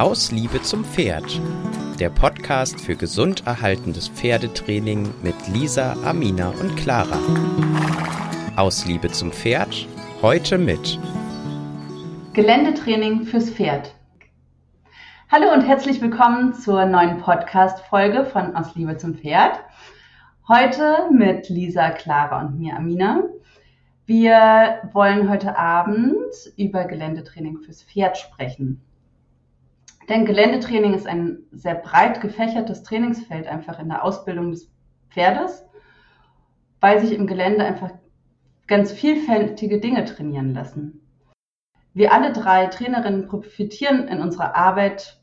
Aus Liebe zum Pferd. Der Podcast für gesund erhaltendes Pferdetraining mit Lisa, Amina und Clara. Aus Liebe zum Pferd. Heute mit Geländetraining fürs Pferd. Hallo und herzlich willkommen zur neuen Podcast-Folge von Aus Liebe zum Pferd. Heute mit Lisa, Clara und mir, Amina. Wir wollen heute Abend über Geländetraining fürs Pferd sprechen. Denn Geländetraining ist ein sehr breit gefächertes Trainingsfeld einfach in der Ausbildung des Pferdes, weil sich im Gelände einfach ganz vielfältige Dinge trainieren lassen. Wir alle drei Trainerinnen profitieren in unserer Arbeit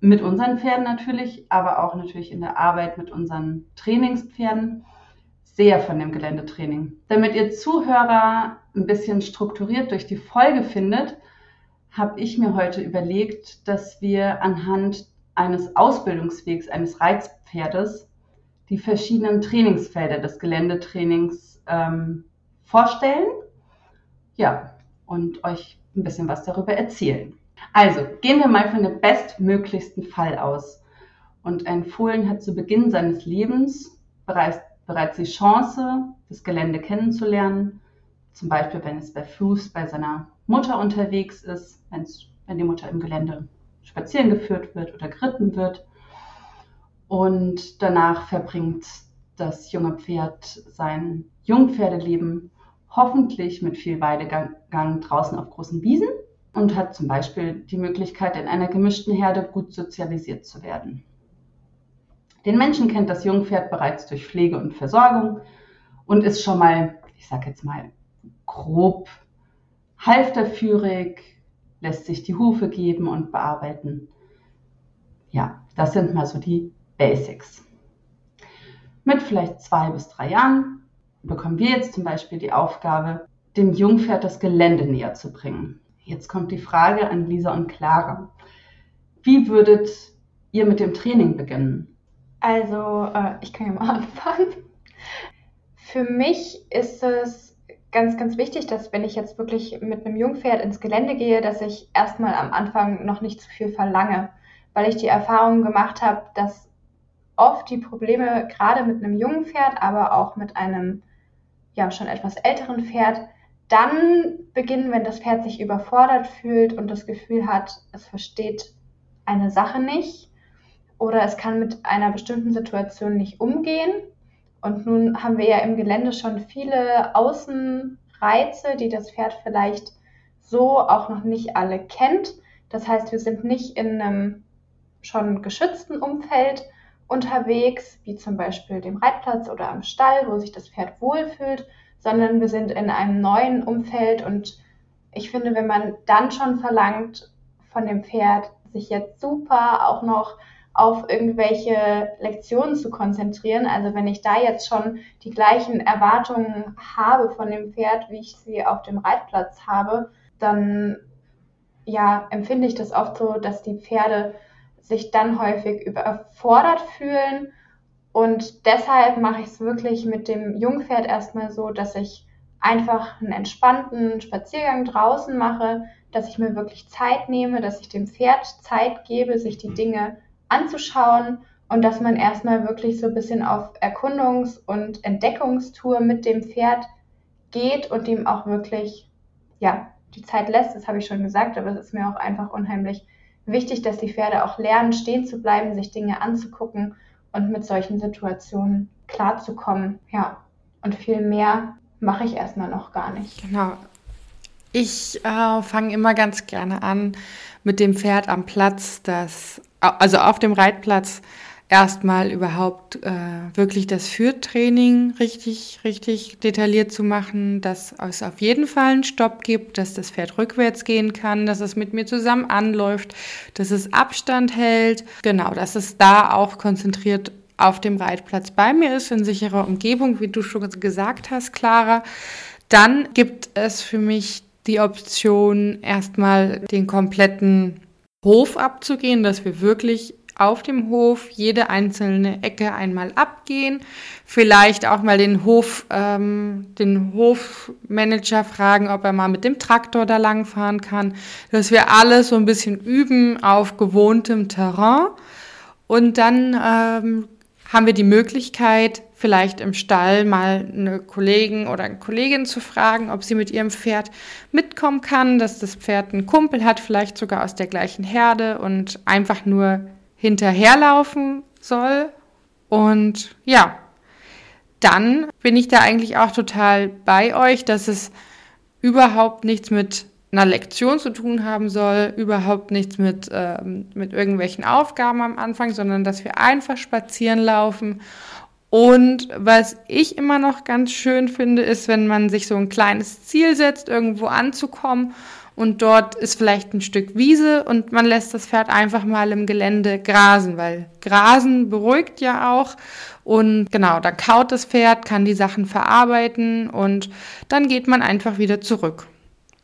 mit unseren Pferden natürlich, aber auch natürlich in der Arbeit mit unseren Trainingspferden sehr von dem Geländetraining. Damit ihr Zuhörer ein bisschen strukturiert durch die Folge findet, habe ich mir heute überlegt, dass wir anhand eines Ausbildungswegs eines Reizpferdes die verschiedenen Trainingsfelder des Geländetrainings ähm, vorstellen. Ja, und euch ein bisschen was darüber erzählen. Also, gehen wir mal von dem bestmöglichsten Fall aus. Und ein Fohlen hat zu Beginn seines Lebens bereits, bereits die Chance, das Gelände kennenzulernen. Zum Beispiel, wenn es bei Fuß bei seiner Mutter unterwegs ist, wenn die Mutter im Gelände spazieren geführt wird oder geritten wird. Und danach verbringt das junge Pferd sein Jungpferdeleben hoffentlich mit viel Weidegang draußen auf großen Wiesen und hat zum Beispiel die Möglichkeit, in einer gemischten Herde gut sozialisiert zu werden. Den Menschen kennt das Jungpferd bereits durch Pflege und Versorgung und ist schon mal, ich sag jetzt mal, grob halfterführig, lässt sich die Hufe geben und bearbeiten. Ja, das sind mal so die Basics. Mit vielleicht zwei bis drei Jahren bekommen wir jetzt zum Beispiel die Aufgabe, dem Jungpferd das Gelände näher zu bringen. Jetzt kommt die Frage an Lisa und Clara. Wie würdet ihr mit dem Training beginnen? Also, äh, ich kann ja mal anfangen. Für mich ist es ganz, ganz wichtig, dass wenn ich jetzt wirklich mit einem Jungpferd ins Gelände gehe, dass ich erstmal am Anfang noch nicht zu viel verlange, weil ich die Erfahrung gemacht habe, dass oft die Probleme gerade mit einem jungen Pferd, aber auch mit einem ja schon etwas älteren Pferd dann beginnen, wenn das Pferd sich überfordert fühlt und das Gefühl hat, es versteht eine Sache nicht oder es kann mit einer bestimmten Situation nicht umgehen. Und nun haben wir ja im Gelände schon viele Außenreize, die das Pferd vielleicht so auch noch nicht alle kennt. Das heißt, wir sind nicht in einem schon geschützten Umfeld unterwegs, wie zum Beispiel dem Reitplatz oder am Stall, wo sich das Pferd wohlfühlt, sondern wir sind in einem neuen Umfeld und ich finde, wenn man dann schon verlangt von dem Pferd, sich jetzt super auch noch auf irgendwelche Lektionen zu konzentrieren, also wenn ich da jetzt schon die gleichen Erwartungen habe von dem Pferd, wie ich sie auf dem Reitplatz habe, dann ja, empfinde ich das oft so, dass die Pferde sich dann häufig überfordert fühlen. Und deshalb mache ich es wirklich mit dem Jungpferd erstmal so, dass ich einfach einen entspannten Spaziergang draußen mache, dass ich mir wirklich Zeit nehme, dass ich dem Pferd Zeit gebe, sich die Dinge anzuschauen und dass man erstmal wirklich so ein bisschen auf Erkundungs- und Entdeckungstour mit dem Pferd geht und ihm auch wirklich, ja, die Zeit lässt, das habe ich schon gesagt, aber es ist mir auch einfach unheimlich wichtig, dass die Pferde auch lernen, stehen zu bleiben, sich Dinge anzugucken und mit solchen Situationen klarzukommen. Ja, und viel mehr mache ich erstmal noch gar nicht. Genau. Ich äh, fange immer ganz gerne an mit dem Pferd am Platz, das, also auf dem Reitplatz, erstmal überhaupt äh, wirklich das Führtraining richtig, richtig detailliert zu machen, dass es auf jeden Fall einen Stopp gibt, dass das Pferd rückwärts gehen kann, dass es mit mir zusammen anläuft, dass es Abstand hält. Genau, dass es da auch konzentriert auf dem Reitplatz bei mir ist, in sicherer Umgebung, wie du schon gesagt hast, Clara. Dann gibt es für mich die Option, erstmal den kompletten Hof abzugehen, dass wir wirklich auf dem Hof jede einzelne Ecke einmal abgehen, vielleicht auch mal den Hof, ähm, den Hofmanager fragen, ob er mal mit dem Traktor da langfahren kann, dass wir alles so ein bisschen üben auf gewohntem Terrain. Und dann ähm, haben wir die Möglichkeit, vielleicht im Stall mal eine Kollegin oder eine Kollegin zu fragen, ob sie mit ihrem Pferd mitkommen kann, dass das Pferd einen Kumpel hat, vielleicht sogar aus der gleichen Herde und einfach nur hinterherlaufen soll. Und ja, dann bin ich da eigentlich auch total bei euch, dass es überhaupt nichts mit einer Lektion zu tun haben soll, überhaupt nichts mit, ähm, mit irgendwelchen Aufgaben am Anfang, sondern dass wir einfach spazieren laufen. Und was ich immer noch ganz schön finde, ist, wenn man sich so ein kleines Ziel setzt, irgendwo anzukommen und dort ist vielleicht ein Stück Wiese und man lässt das Pferd einfach mal im Gelände grasen, weil Grasen beruhigt ja auch und genau, dann kaut das Pferd, kann die Sachen verarbeiten und dann geht man einfach wieder zurück.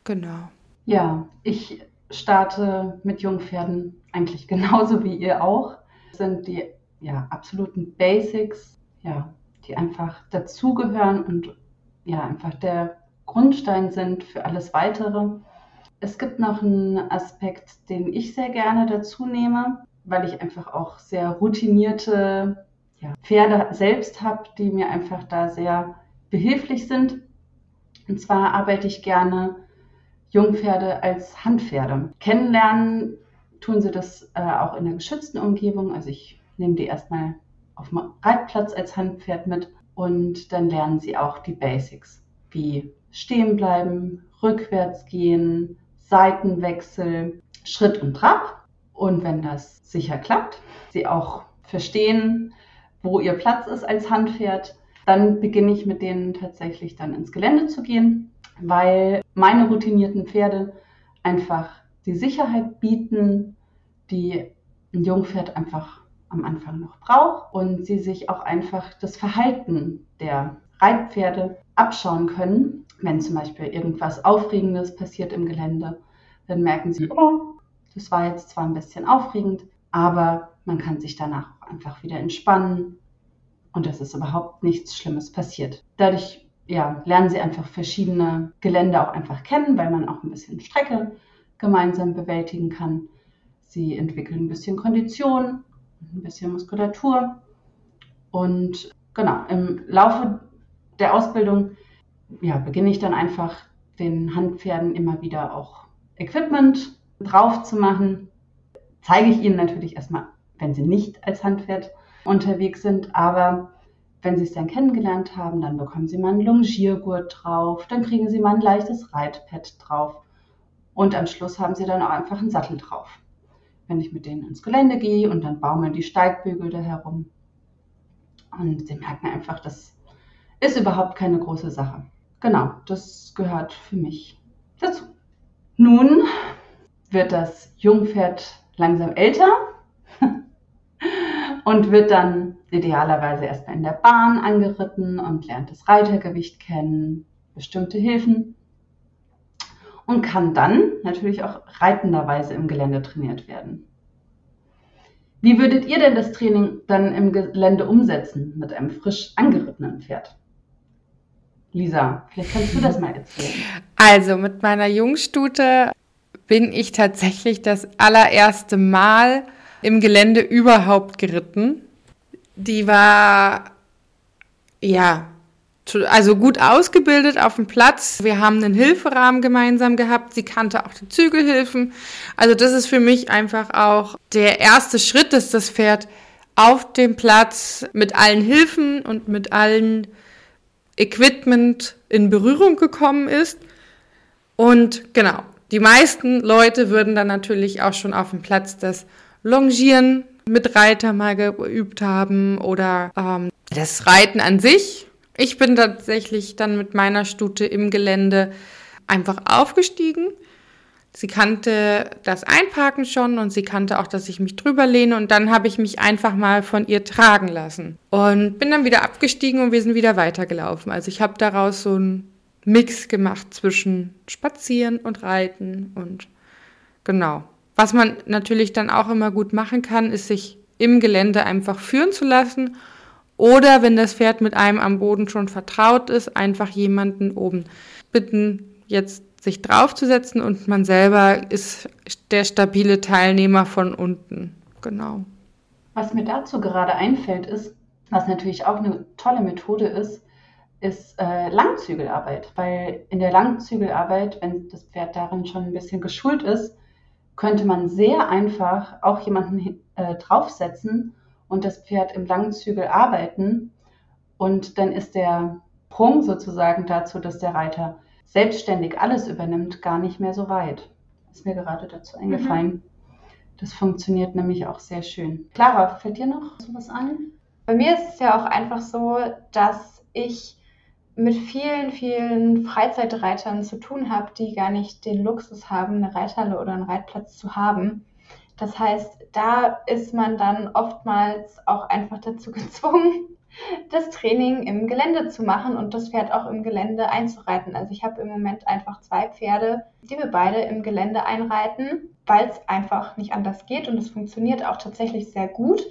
Genau. Ja, ich starte mit Jungpferden eigentlich genauso wie ihr auch. Das sind die ja, absoluten Basics, ja, die einfach dazugehören und ja, einfach der Grundstein sind für alles Weitere. Es gibt noch einen Aspekt, den ich sehr gerne dazu nehme, weil ich einfach auch sehr routinierte ja, Pferde selbst habe, die mir einfach da sehr behilflich sind. Und zwar arbeite ich gerne Jungpferde als Handpferde. Kennenlernen tun sie das äh, auch in der geschützten Umgebung. Also ich nehme die erstmal auf dem Reitplatz als Handpferd mit und dann lernen sie auch die Basics wie stehen bleiben, rückwärts gehen, Seitenwechsel, Schritt und Trab. Und wenn das sicher klappt, sie auch verstehen, wo ihr Platz ist als Handpferd, dann beginne ich mit denen tatsächlich dann ins Gelände zu gehen weil meine routinierten Pferde einfach die Sicherheit bieten, die ein Jungpferd einfach am Anfang noch braucht und sie sich auch einfach das Verhalten der Reitpferde abschauen können. Wenn zum Beispiel irgendwas Aufregendes passiert im Gelände, dann merken sie, oh, das war jetzt zwar ein bisschen aufregend, aber man kann sich danach auch einfach wieder entspannen und es ist überhaupt nichts Schlimmes passiert. Dadurch ja, lernen sie einfach verschiedene Gelände auch einfach kennen, weil man auch ein bisschen Strecke gemeinsam bewältigen kann. Sie entwickeln ein bisschen Kondition, ein bisschen Muskulatur. Und genau, im Laufe der Ausbildung ja, beginne ich dann einfach den Handpferden immer wieder auch Equipment drauf zu machen. Zeige ich ihnen natürlich erstmal, wenn sie nicht als Handpferd unterwegs sind, aber wenn Sie es dann kennengelernt haben, dann bekommen Sie mal einen Longiergurt drauf, dann kriegen Sie mal ein leichtes Reitpad drauf und am Schluss haben Sie dann auch einfach einen Sattel drauf. Wenn ich mit denen ins Gelände gehe und dann baumeln die Steigbügel da herum und Sie merken einfach, das ist überhaupt keine große Sache. Genau, das gehört für mich dazu. Nun wird das Jungpferd langsam älter und wird dann idealerweise erstmal in der Bahn angeritten und lernt das Reitergewicht kennen, bestimmte Hilfen und kann dann natürlich auch reitenderweise im Gelände trainiert werden. Wie würdet ihr denn das Training dann im Gelände umsetzen mit einem frisch angerittenen Pferd? Lisa, vielleicht kannst du das mal erzählen. Also mit meiner Jungstute bin ich tatsächlich das allererste Mal im Gelände überhaupt geritten. Die war, ja, also gut ausgebildet auf dem Platz. Wir haben einen Hilferahmen gemeinsam gehabt. Sie kannte auch die Zügelhilfen. Also das ist für mich einfach auch der erste Schritt, dass das Pferd auf dem Platz mit allen Hilfen und mit allen Equipment in Berührung gekommen ist. Und genau, die meisten Leute würden dann natürlich auch schon auf dem Platz das Longieren mit Reiter mal geübt haben oder ähm, das Reiten an sich. Ich bin tatsächlich dann mit meiner Stute im Gelände einfach aufgestiegen. Sie kannte das Einparken schon und sie kannte auch, dass ich mich drüber lehne und dann habe ich mich einfach mal von ihr tragen lassen und bin dann wieder abgestiegen und wir sind wieder weitergelaufen. Also ich habe daraus so einen Mix gemacht zwischen Spazieren und Reiten und genau. Was man natürlich dann auch immer gut machen kann, ist sich im Gelände einfach führen zu lassen. Oder wenn das Pferd mit einem am Boden schon vertraut ist, einfach jemanden oben bitten, jetzt sich draufzusetzen und man selber ist der stabile Teilnehmer von unten. Genau. Was mir dazu gerade einfällt, ist, was natürlich auch eine tolle Methode ist, ist äh, Langzügelarbeit. Weil in der Langzügelarbeit, wenn das Pferd darin schon ein bisschen geschult ist, könnte man sehr einfach auch jemanden äh, draufsetzen und das Pferd im Langzügel arbeiten. Und dann ist der Sprung sozusagen dazu, dass der Reiter selbstständig alles übernimmt, gar nicht mehr so weit. Ist mir gerade dazu mhm. eingefallen. Mhm. Das funktioniert nämlich auch sehr schön. Clara, fällt dir noch sowas ein? Bei mir ist es ja auch einfach so, dass ich mit vielen, vielen Freizeitreitern zu tun habe, die gar nicht den Luxus haben, eine Reithalle oder einen Reitplatz zu haben. Das heißt, da ist man dann oftmals auch einfach dazu gezwungen, das Training im Gelände zu machen und das Pferd auch im Gelände einzureiten. Also ich habe im Moment einfach zwei Pferde, die wir beide im Gelände einreiten, weil es einfach nicht anders geht und es funktioniert auch tatsächlich sehr gut.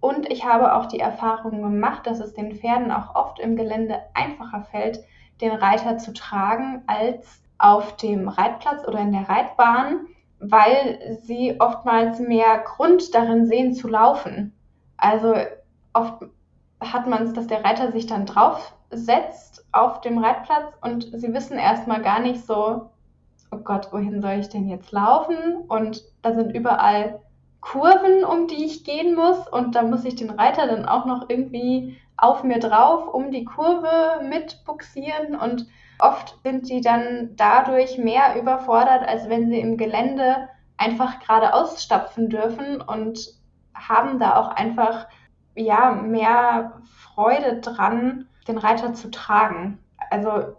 Und ich habe auch die Erfahrung gemacht, dass es den Pferden auch oft im Gelände einfacher fällt, den Reiter zu tragen, als auf dem Reitplatz oder in der Reitbahn, weil sie oftmals mehr Grund darin sehen zu laufen. Also oft hat man es, dass der Reiter sich dann draufsetzt auf dem Reitplatz und sie wissen erstmal gar nicht so, oh Gott, wohin soll ich denn jetzt laufen? Und da sind überall Kurven, um die ich gehen muss und da muss ich den Reiter dann auch noch irgendwie auf mir drauf, um die Kurve mit buxieren und oft sind die dann dadurch mehr überfordert, als wenn sie im Gelände einfach geradeaus stapfen dürfen und haben da auch einfach ja mehr Freude dran, den Reiter zu tragen. Also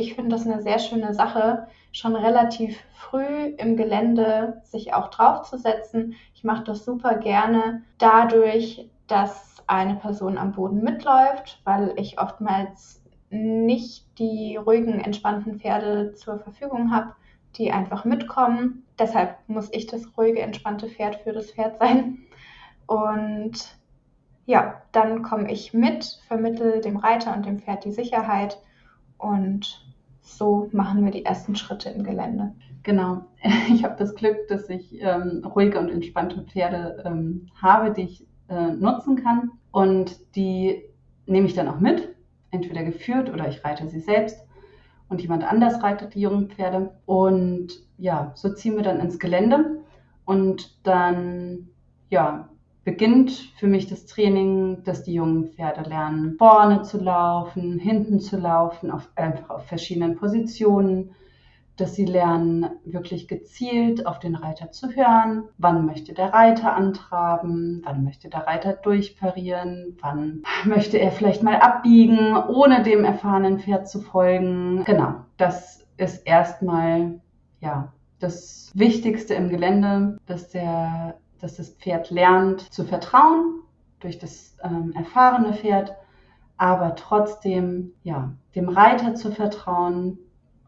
ich finde das eine sehr schöne Sache, schon relativ früh im Gelände sich auch draufzusetzen. Ich mache das super gerne dadurch, dass eine Person am Boden mitläuft, weil ich oftmals nicht die ruhigen, entspannten Pferde zur Verfügung habe, die einfach mitkommen. Deshalb muss ich das ruhige, entspannte Pferd für das Pferd sein. Und ja, dann komme ich mit, vermittle dem Reiter und dem Pferd die Sicherheit und so machen wir die ersten Schritte im Gelände. Genau. Ich habe das Glück, dass ich ähm, ruhige und entspannte Pferde ähm, habe, die ich äh, nutzen kann. Und die nehme ich dann auch mit, entweder geführt oder ich reite sie selbst. Und jemand anders reitet die jungen Pferde. Und ja, so ziehen wir dann ins Gelände. Und dann ja, beginnt für mich das Training, dass die jungen Pferde lernen, vorne zu laufen, hinten zu laufen, auf, einfach auf verschiedenen Positionen, dass sie lernen, wirklich gezielt auf den Reiter zu hören. Wann möchte der Reiter antraben? Wann möchte der Reiter durchparieren? Wann möchte er vielleicht mal abbiegen, ohne dem erfahrenen Pferd zu folgen? Genau, das ist erstmal, ja, das Wichtigste im Gelände, dass der dass das Pferd lernt zu vertrauen durch das ähm, erfahrene Pferd, aber trotzdem ja, dem Reiter zu vertrauen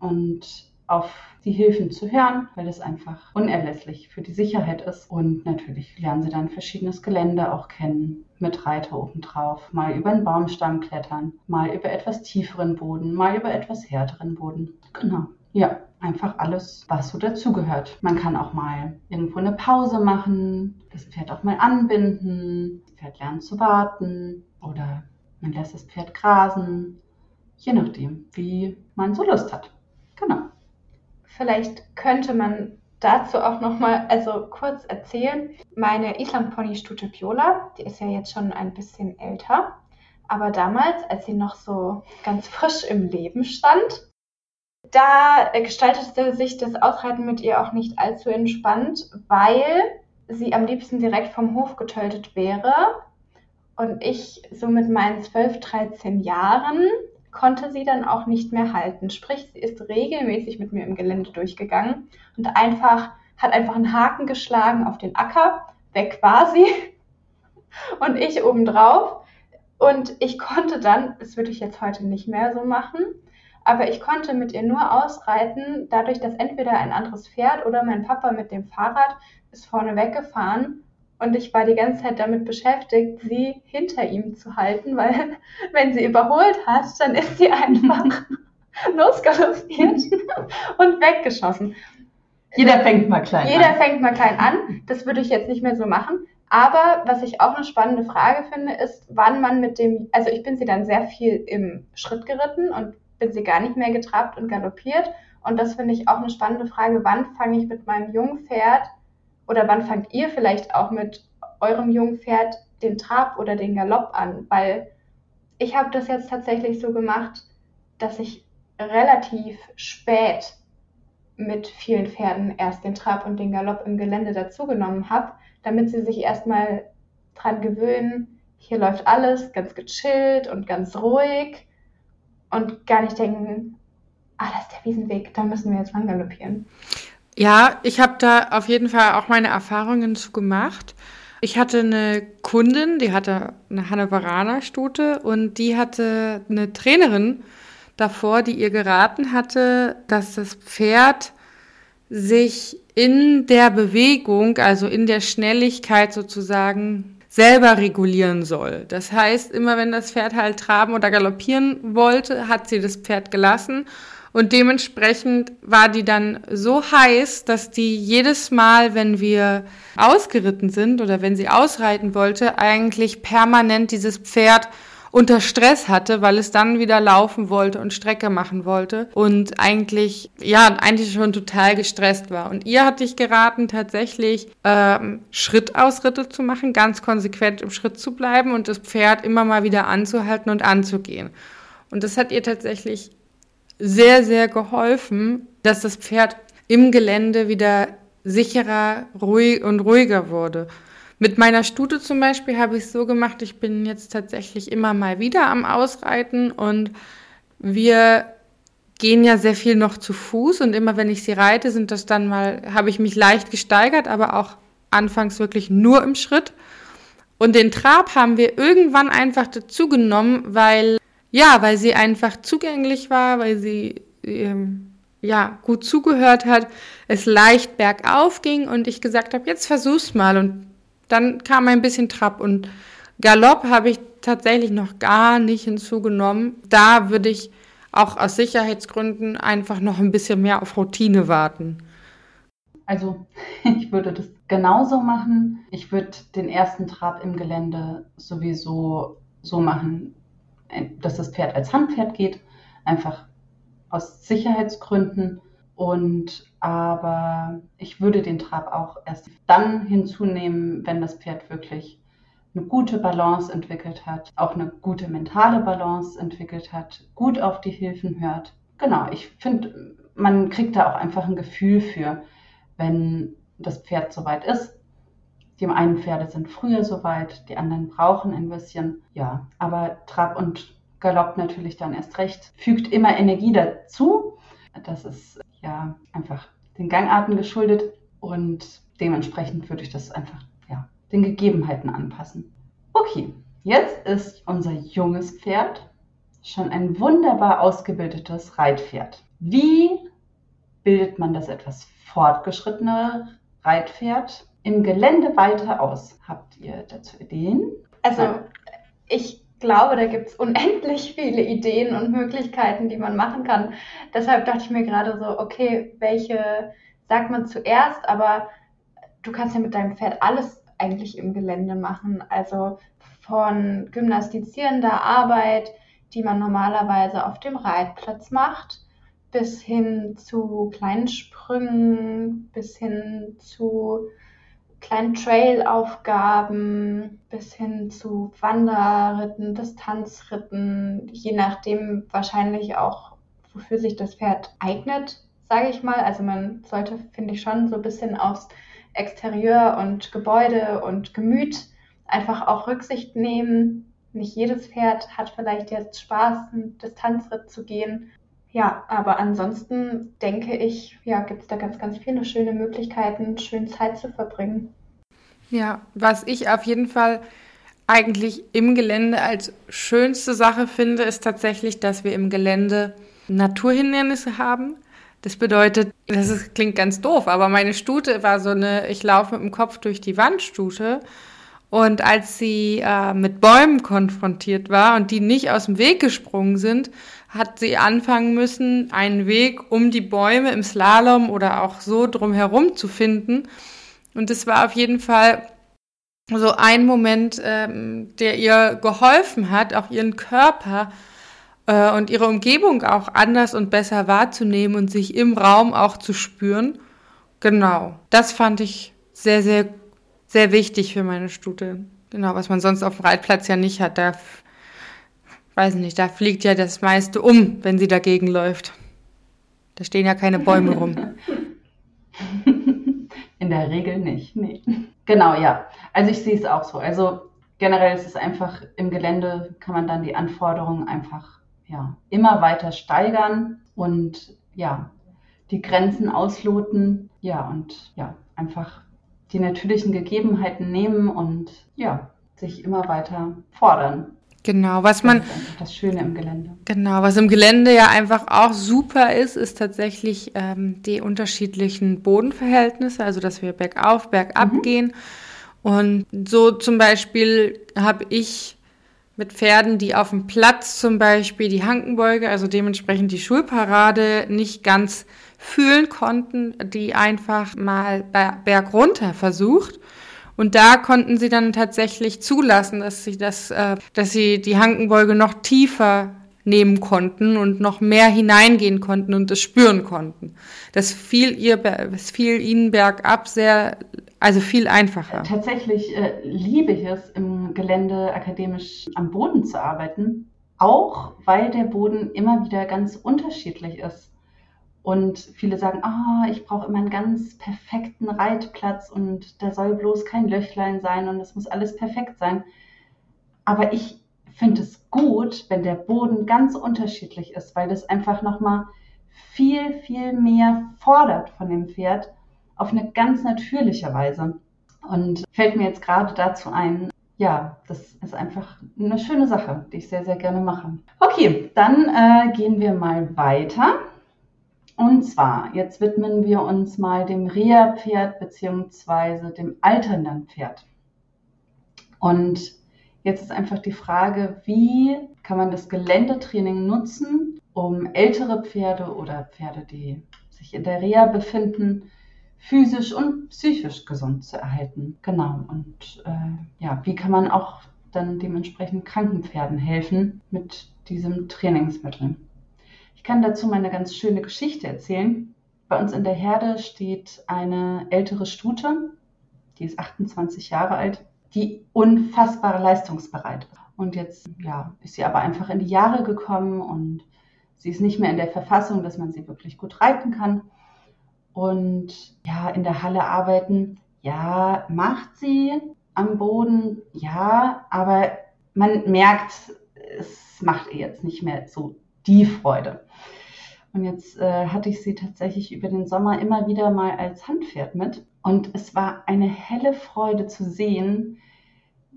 und auf die Hilfen zu hören, weil es einfach unerlässlich für die Sicherheit ist. Und natürlich lernen sie dann verschiedenes Gelände auch kennen, mit Reiter obendrauf, mal über einen Baumstamm klettern, mal über etwas tieferen Boden, mal über etwas härteren Boden. Genau. Ja, einfach alles, was so dazugehört. Man kann auch mal irgendwo eine Pause machen, das Pferd auch mal anbinden, das Pferd lernen zu warten oder man lässt das Pferd grasen, je nachdem, wie man so Lust hat. Genau. Vielleicht könnte man dazu auch noch mal also kurz erzählen. Meine Island-Pony Stute Piola, die ist ja jetzt schon ein bisschen älter, aber damals, als sie noch so ganz frisch im Leben stand, da gestaltete sich das Ausreiten mit ihr auch nicht allzu entspannt, weil sie am liebsten direkt vom Hof getötet wäre. Und ich so mit meinen 12, 13 Jahren konnte sie dann auch nicht mehr halten. Sprich, sie ist regelmäßig mit mir im Gelände durchgegangen und einfach hat einfach einen Haken geschlagen auf den Acker. Weg war sie. Und ich obendrauf. Und ich konnte dann, das würde ich jetzt heute nicht mehr so machen, aber ich konnte mit ihr nur ausreiten, dadurch, dass entweder ein anderes Pferd oder mein Papa mit dem Fahrrad ist vorne weggefahren Und ich war die ganze Zeit damit beschäftigt, sie hinter ihm zu halten, weil wenn sie überholt hat, dann ist sie einfach losgaloppiert und weggeschossen. Jeder fängt mal klein Jeder an. fängt mal klein an. Das würde ich jetzt nicht mehr so machen. Aber was ich auch eine spannende Frage finde, ist, wann man mit dem, also ich bin sie dann sehr viel im Schritt geritten und bin sie gar nicht mehr getrabt und galoppiert. Und das finde ich auch eine spannende Frage, wann fange ich mit meinem jungen Pferd oder wann fangt ihr vielleicht auch mit eurem jungen Pferd den Trab oder den Galopp an? Weil ich habe das jetzt tatsächlich so gemacht, dass ich relativ spät mit vielen Pferden erst den Trab und den Galopp im Gelände dazugenommen habe, damit sie sich erstmal dran gewöhnen, hier läuft alles ganz gechillt und ganz ruhig und gar nicht denken, ah, das ist der Wiesenweg, da müssen wir jetzt lang galoppieren. Ja, ich habe da auf jeden Fall auch meine Erfahrungen zu gemacht. Ich hatte eine Kundin, die hatte eine Hannoveraner Stute und die hatte eine Trainerin davor, die ihr geraten hatte, dass das Pferd sich in der Bewegung, also in der Schnelligkeit sozusagen selber regulieren soll. Das heißt, immer wenn das Pferd halt traben oder galoppieren wollte, hat sie das Pferd gelassen und dementsprechend war die dann so heiß, dass die jedes Mal, wenn wir ausgeritten sind oder wenn sie ausreiten wollte, eigentlich permanent dieses Pferd unter Stress hatte, weil es dann wieder laufen wollte und Strecke machen wollte und eigentlich, ja, eigentlich schon total gestresst war. Und ihr hatte ich geraten, tatsächlich ähm, Schrittausritte zu machen, ganz konsequent im Schritt zu bleiben und das Pferd immer mal wieder anzuhalten und anzugehen. Und das hat ihr tatsächlich sehr, sehr geholfen, dass das Pferd im Gelände wieder sicherer ruhig und ruhiger wurde. Mit meiner Stute zum Beispiel habe ich es so gemacht, ich bin jetzt tatsächlich immer mal wieder am Ausreiten und wir gehen ja sehr viel noch zu Fuß und immer wenn ich sie reite, sind das dann mal, habe ich mich leicht gesteigert, aber auch anfangs wirklich nur im Schritt. Und den Trab haben wir irgendwann einfach dazu genommen, weil, ja, weil sie einfach zugänglich war, weil sie, ähm, ja, gut zugehört hat, es leicht bergauf ging und ich gesagt habe, jetzt versuch's mal und dann kam ein bisschen Trab und Galopp habe ich tatsächlich noch gar nicht hinzugenommen. Da würde ich auch aus Sicherheitsgründen einfach noch ein bisschen mehr auf Routine warten. Also ich würde das genauso machen. Ich würde den ersten Trab im Gelände sowieso so machen, dass das Pferd als Handpferd geht, einfach aus Sicherheitsgründen. Und aber ich würde den Trab auch erst dann hinzunehmen, wenn das Pferd wirklich eine gute Balance entwickelt hat, auch eine gute mentale Balance entwickelt hat, gut auf die Hilfen hört. Genau, ich finde, man kriegt da auch einfach ein Gefühl für, wenn das Pferd soweit ist. Die einen Pferde sind früher soweit, die anderen brauchen ein bisschen. Ja, aber Trab und Galopp natürlich dann erst recht. Fügt immer Energie dazu. Das ist ja einfach den Gangarten geschuldet und dementsprechend würde ich das einfach ja, den Gegebenheiten anpassen. Okay, jetzt ist unser junges Pferd schon ein wunderbar ausgebildetes Reitpferd. Wie bildet man das etwas fortgeschrittene Reitpferd im Gelände weiter aus? Habt ihr dazu Ideen? Also ich glaube, da gibt es unendlich viele Ideen und Möglichkeiten, die man machen kann. Deshalb dachte ich mir gerade so, okay, welche sagt man zuerst, aber du kannst ja mit deinem Pferd alles eigentlich im Gelände machen. Also von gymnastizierender Arbeit, die man normalerweise auf dem Reitplatz macht, bis hin zu kleinen Sprüngen, bis hin zu kleinen Trailaufgaben, bis hin zu Wanderritten, Distanzritten, je nachdem wahrscheinlich auch, wofür sich das Pferd eignet, sage ich mal. Also man sollte, finde ich, schon so ein bisschen aufs Exterieur und Gebäude und Gemüt einfach auch Rücksicht nehmen. Nicht jedes Pferd hat vielleicht jetzt Spaß, einen Distanzritt zu gehen. Ja, aber ansonsten denke ich, ja, gibt es da ganz, ganz viele schöne Möglichkeiten, schön Zeit zu verbringen. Ja, was ich auf jeden Fall eigentlich im Gelände als schönste Sache finde, ist tatsächlich, dass wir im Gelände Naturhindernisse haben. Das bedeutet, das ist, klingt ganz doof, aber meine Stute war so eine, ich laufe mit dem Kopf durch die Wand Stute. Und als sie äh, mit Bäumen konfrontiert war und die nicht aus dem Weg gesprungen sind, hat sie anfangen müssen, einen Weg um die Bäume im Slalom oder auch so drumherum zu finden. Und es war auf jeden Fall so ein Moment, ähm, der ihr geholfen hat, auch ihren Körper äh, und ihre Umgebung auch anders und besser wahrzunehmen und sich im Raum auch zu spüren. Genau, das fand ich sehr, sehr, sehr wichtig für meine Stute. Genau, was man sonst auf dem Reitplatz ja nicht hat. Da, weiß nicht, da fliegt ja das meiste um, wenn sie dagegen läuft. Da stehen ja keine Bäume rum. In der Regel nicht, nee. Genau, ja. Also ich sehe es auch so. Also generell ist es einfach im Gelände kann man dann die Anforderungen einfach ja, immer weiter steigern und ja, die Grenzen ausloten, ja, und ja, einfach die natürlichen Gegebenheiten nehmen und ja, sich immer weiter fordern. Genau, was man. Das Schöne im Gelände. Genau, was im Gelände ja einfach auch super ist, ist tatsächlich ähm, die unterschiedlichen Bodenverhältnisse, also dass wir bergauf, bergab mhm. gehen. Und so zum Beispiel habe ich mit Pferden, die auf dem Platz zum Beispiel die Hankenbeuge, also dementsprechend die Schulparade nicht ganz fühlen konnten, die einfach mal bergunter versucht. Und da konnten sie dann tatsächlich zulassen, dass sie das, äh, dass sie die Hankenbeuge noch tiefer nehmen konnten und noch mehr hineingehen konnten und es spüren konnten. Das fiel ihr, es fiel ihnen bergab sehr, also viel einfacher. Tatsächlich äh, liebe ich es, im Gelände akademisch am Boden zu arbeiten, auch weil der Boden immer wieder ganz unterschiedlich ist. Und viele sagen, ah, oh, ich brauche immer einen ganz perfekten Reitplatz und da soll bloß kein Löchlein sein und es muss alles perfekt sein. Aber ich finde es gut, wenn der Boden ganz unterschiedlich ist, weil das einfach nochmal viel, viel mehr fordert von dem Pferd auf eine ganz natürliche Weise. Und fällt mir jetzt gerade dazu ein, ja, das ist einfach eine schöne Sache, die ich sehr, sehr gerne mache. Okay, dann äh, gehen wir mal weiter. Und zwar, jetzt widmen wir uns mal dem Reha-Pferd bzw. dem alternden Pferd. Und Jetzt ist einfach die Frage, wie kann man das Geländetraining nutzen, um ältere Pferde oder Pferde, die sich in der Reha befinden, physisch und psychisch gesund zu erhalten. Genau. Und äh, ja, wie kann man auch dann dementsprechend kranken Pferden helfen mit diesem Trainingsmittel? Ich kann dazu mal eine ganz schöne Geschichte erzählen. Bei uns in der Herde steht eine ältere Stute, die ist 28 Jahre alt die unfassbar leistungsbereit ist. Und jetzt ja, ist sie aber einfach in die Jahre gekommen und sie ist nicht mehr in der Verfassung, dass man sie wirklich gut reiten kann. Und ja, in der Halle arbeiten, ja, macht sie am Boden, ja, aber man merkt, es macht ihr jetzt nicht mehr so die Freude. Und jetzt äh, hatte ich sie tatsächlich über den Sommer immer wieder mal als Handpferd mit. Und es war eine helle Freude zu sehen,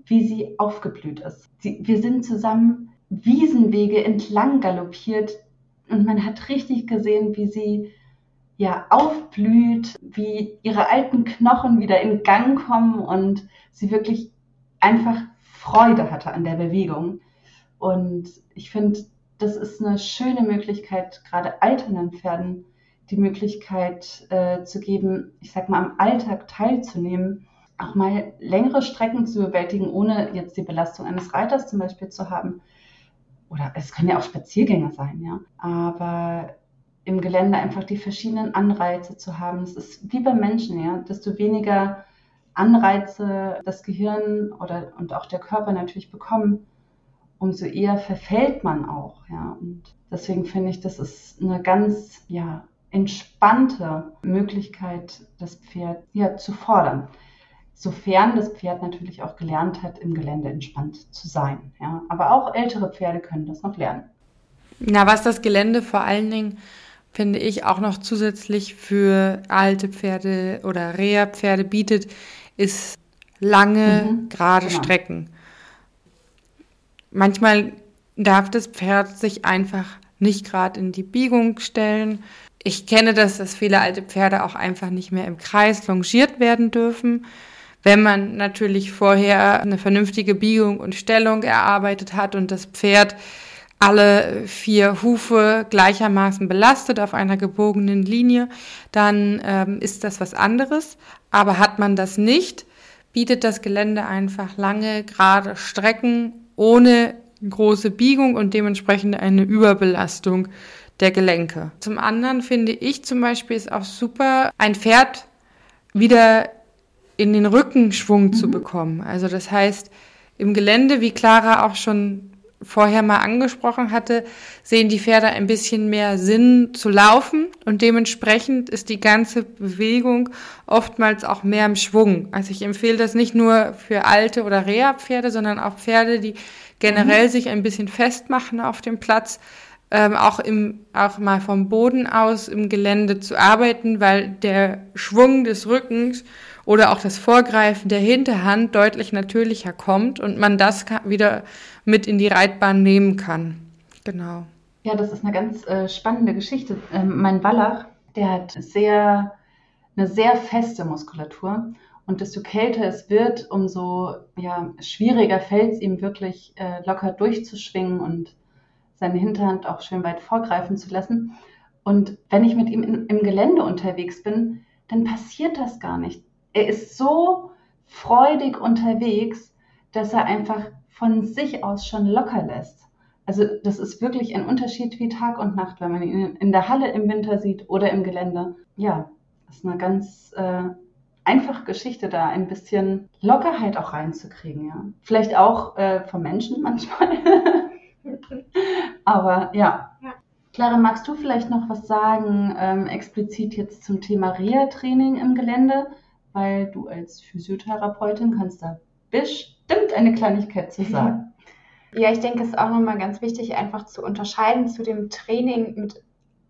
wie sie aufgeblüht ist. Sie, wir sind zusammen Wiesenwege entlang galoppiert und man hat richtig gesehen, wie sie ja aufblüht, wie ihre alten Knochen wieder in Gang kommen und sie wirklich einfach Freude hatte an der Bewegung. Und ich finde, das ist eine schöne Möglichkeit, gerade alternden Pferden die Möglichkeit äh, zu geben, ich sag mal, am Alltag teilzunehmen auch mal längere Strecken zu bewältigen, ohne jetzt die Belastung eines Reiters zum Beispiel zu haben. Oder es können ja auch Spaziergänge sein, ja. Aber im Gelände einfach die verschiedenen Anreize zu haben. Es ist wie beim Menschen, ja. Desto weniger Anreize das Gehirn oder und auch der Körper natürlich bekommen, umso eher verfällt man auch, ja. Und deswegen finde ich, das ist eine ganz, ja, entspannte Möglichkeit, das Pferd ja, zu fordern sofern das Pferd natürlich auch gelernt hat, im Gelände entspannt zu sein. Ja. Aber auch ältere Pferde können das noch lernen. Na, was das Gelände vor allen Dingen, finde ich, auch noch zusätzlich für alte Pferde oder Reha-Pferde bietet, ist lange, mhm, gerade genau. Strecken. Manchmal darf das Pferd sich einfach nicht gerade in die Biegung stellen Ich kenne das, dass viele alte Pferde auch einfach nicht mehr im Kreis longiert werden dürfen. Wenn man natürlich vorher eine vernünftige Biegung und Stellung erarbeitet hat und das Pferd alle vier Hufe gleichermaßen belastet auf einer gebogenen Linie, dann ähm, ist das was anderes. Aber hat man das nicht, bietet das Gelände einfach lange, gerade Strecken ohne große Biegung und dementsprechend eine Überbelastung der Gelenke. Zum anderen finde ich zum Beispiel ist auch super, ein Pferd wieder in den Rückenschwung mhm. zu bekommen. Also das heißt, im Gelände, wie Clara auch schon vorher mal angesprochen hatte, sehen die Pferde ein bisschen mehr Sinn zu laufen und dementsprechend ist die ganze Bewegung oftmals auch mehr im Schwung. Also ich empfehle das nicht nur für alte oder Reha-Pferde, sondern auch Pferde, die generell mhm. sich ein bisschen festmachen auf dem Platz, ähm, auch im, auch mal vom Boden aus im Gelände zu arbeiten, weil der Schwung des Rückens oder auch das Vorgreifen der Hinterhand deutlich natürlicher kommt und man das wieder mit in die Reitbahn nehmen kann. Genau. Ja, das ist eine ganz äh, spannende Geschichte. Ähm, mein Wallach, der hat sehr, eine sehr feste Muskulatur. Und desto kälter es wird, umso ja, schwieriger fällt es ihm wirklich äh, locker durchzuschwingen und seine Hinterhand auch schön weit vorgreifen zu lassen. Und wenn ich mit ihm in, im Gelände unterwegs bin, dann passiert das gar nicht er ist so freudig unterwegs, dass er einfach von sich aus schon locker lässt. Also das ist wirklich ein Unterschied wie Tag und Nacht, wenn man ihn in der Halle im Winter sieht oder im Gelände. Ja, das ist eine ganz äh, einfache Geschichte da, ein bisschen Lockerheit auch reinzukriegen. Ja. Vielleicht auch äh, vom Menschen manchmal. Aber ja. ja. Clara, magst du vielleicht noch was sagen, ähm, explizit jetzt zum Thema Reha-Training im Gelände? Weil du als Physiotherapeutin kannst da bestimmt eine Kleinigkeit zu sagen. Ja, ich denke, es ist auch nochmal ganz wichtig, einfach zu unterscheiden zu dem Training mit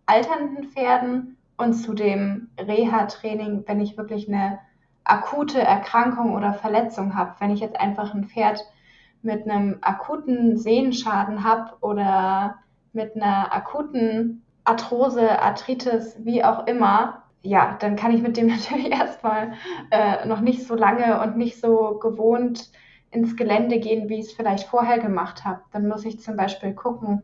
alternden Pferden und zu dem Reha-Training, wenn ich wirklich eine akute Erkrankung oder Verletzung habe. Wenn ich jetzt einfach ein Pferd mit einem akuten Sehenschaden habe oder mit einer akuten Arthrose, Arthritis, wie auch immer, ja, dann kann ich mit dem natürlich erstmal äh, noch nicht so lange und nicht so gewohnt ins Gelände gehen, wie ich es vielleicht vorher gemacht habe. Dann muss ich zum Beispiel gucken,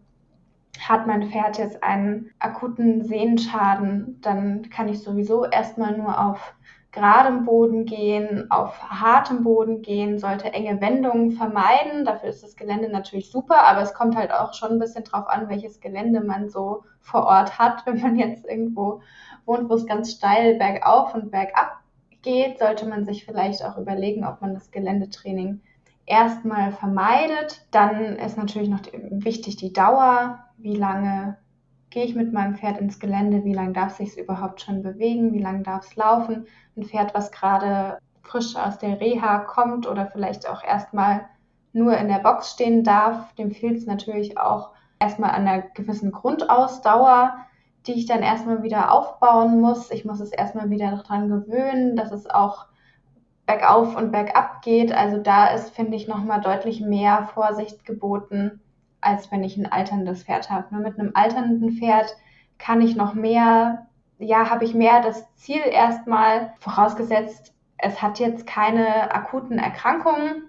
hat mein Pferd jetzt einen akuten Sehenschaden, dann kann ich sowieso erstmal nur auf geradem Boden gehen, auf hartem Boden gehen, sollte enge Wendungen vermeiden. Dafür ist das Gelände natürlich super, aber es kommt halt auch schon ein bisschen drauf an, welches Gelände man so vor Ort hat. Wenn man jetzt irgendwo wohnt, wo es ganz steil bergauf und bergab geht, sollte man sich vielleicht auch überlegen, ob man das Geländetraining erstmal vermeidet. Dann ist natürlich noch wichtig die Dauer. Wie lange gehe ich mit meinem Pferd ins Gelände? Wie lange darf sich es überhaupt schon bewegen? Wie lange darf es laufen? Ein Pferd, was gerade frisch aus der Reha kommt oder vielleicht auch erstmal nur in der Box stehen darf, dem fehlt es natürlich auch erstmal an einer gewissen Grundausdauer die ich dann erstmal wieder aufbauen muss. Ich muss es erstmal wieder daran gewöhnen, dass es auch bergauf und bergab geht. Also da ist, finde ich, nochmal deutlich mehr Vorsicht geboten, als wenn ich ein alterndes Pferd habe. Nur mit einem alternden Pferd kann ich noch mehr, ja, habe ich mehr das Ziel erstmal, vorausgesetzt, es hat jetzt keine akuten Erkrankungen,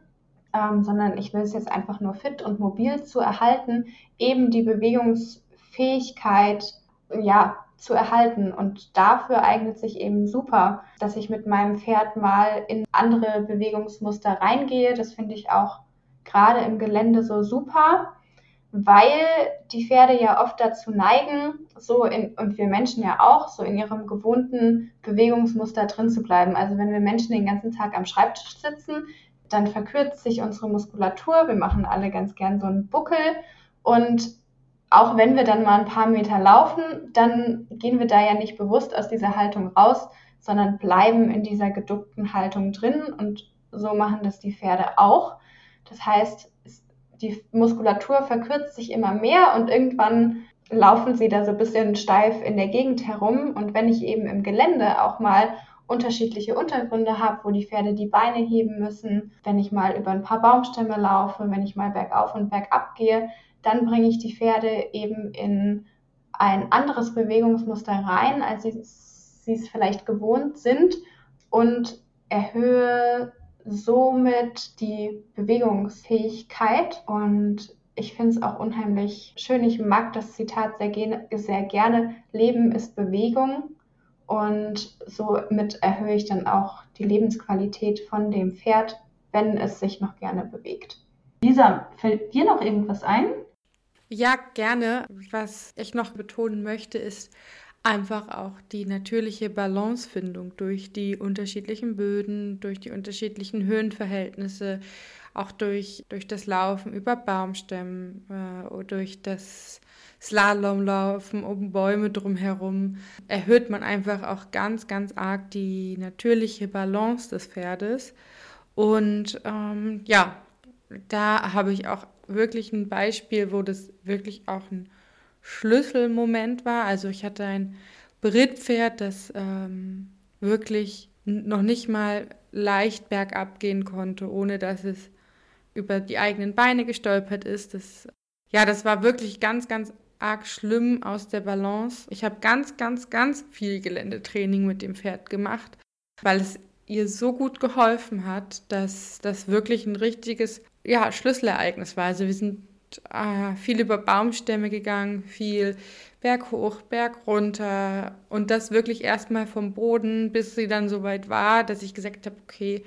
ähm, sondern ich will es jetzt einfach nur fit und mobil zu erhalten, eben die Bewegungsfähigkeit ja, zu erhalten. Und dafür eignet sich eben super, dass ich mit meinem Pferd mal in andere Bewegungsmuster reingehe. Das finde ich auch gerade im Gelände so super, weil die Pferde ja oft dazu neigen, so in, und wir Menschen ja auch, so in ihrem gewohnten Bewegungsmuster drin zu bleiben. Also wenn wir Menschen den ganzen Tag am Schreibtisch sitzen, dann verkürzt sich unsere Muskulatur. Wir machen alle ganz gern so einen Buckel und auch wenn wir dann mal ein paar Meter laufen, dann gehen wir da ja nicht bewusst aus dieser Haltung raus, sondern bleiben in dieser geduckten Haltung drin und so machen das die Pferde auch. Das heißt, die Muskulatur verkürzt sich immer mehr und irgendwann laufen sie da so ein bisschen steif in der Gegend herum. Und wenn ich eben im Gelände auch mal unterschiedliche Untergründe habe, wo die Pferde die Beine heben müssen, wenn ich mal über ein paar Baumstämme laufe, wenn ich mal bergauf und bergab gehe, dann bringe ich die Pferde eben in ein anderes Bewegungsmuster rein, als sie, sie es vielleicht gewohnt sind und erhöhe somit die Bewegungsfähigkeit und ich finde es auch unheimlich schön. Ich mag das Zitat sehr, sehr gerne. Leben ist Bewegung. Und somit erhöhe ich dann auch die Lebensqualität von dem Pferd, wenn es sich noch gerne bewegt. Lisa, fällt dir noch irgendwas ein? Ja, gerne. Was ich noch betonen möchte, ist einfach auch die natürliche Balancefindung durch die unterschiedlichen Böden, durch die unterschiedlichen Höhenverhältnisse, auch durch, durch das Laufen über Baumstämmen äh, oder durch das Slalomlaufen um Bäume drumherum, erhöht man einfach auch ganz, ganz arg die natürliche Balance des Pferdes. Und ähm, ja, da habe ich auch wirklich ein Beispiel, wo das wirklich auch ein Schlüsselmoment war. Also ich hatte ein Brittpferd, das ähm, wirklich noch nicht mal leicht bergab gehen konnte, ohne dass es über die eigenen Beine gestolpert ist. Das, ja, das war wirklich ganz, ganz arg schlimm aus der Balance. Ich habe ganz, ganz, ganz viel Geländetraining mit dem Pferd gemacht, weil es ihr so gut geholfen hat, dass das wirklich ein richtiges ja, Schlüsselereignis war. Also wir sind äh, viel über Baumstämme gegangen, viel Berg hoch, Berg runter und das wirklich erstmal vom Boden, bis sie dann so weit war, dass ich gesagt habe, okay,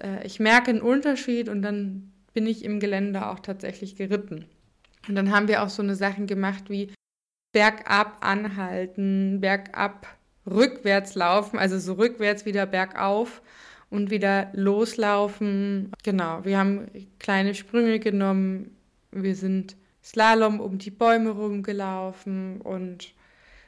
äh, ich merke einen Unterschied und dann bin ich im Gelände auch tatsächlich geritten. Und dann haben wir auch so eine Sachen gemacht wie bergab anhalten, bergab rückwärts laufen, also so rückwärts wieder bergauf und wieder loslaufen. Genau, wir haben kleine Sprünge genommen, wir sind Slalom um die Bäume rumgelaufen und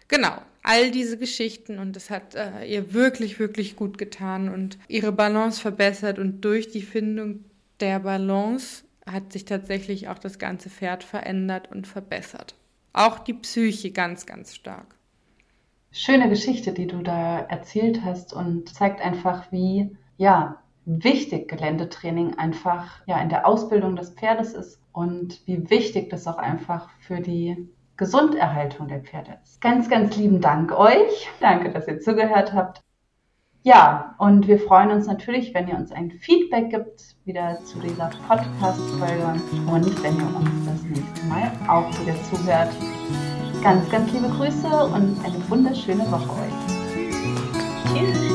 genau, all diese Geschichten und das hat äh, ihr wirklich, wirklich gut getan und ihre Balance verbessert und durch die Findung der Balance hat sich tatsächlich auch das ganze Pferd verändert und verbessert. Auch die Psyche ganz, ganz stark. Schöne Geschichte, die du da erzählt hast und zeigt einfach, wie ja, wichtig Geländetraining einfach ja in der Ausbildung des Pferdes ist und wie wichtig das auch einfach für die Gesunderhaltung der Pferde ist. Ganz, ganz lieben Dank euch. Danke, dass ihr zugehört habt. Ja, und wir freuen uns natürlich, wenn ihr uns ein Feedback gibt, wieder zu dieser Podcast-Folge und wenn ihr uns das nächste Mal auch wieder zuhört. Ganz, ganz liebe Grüße und eine wunderschöne Woche euch. Tschüss.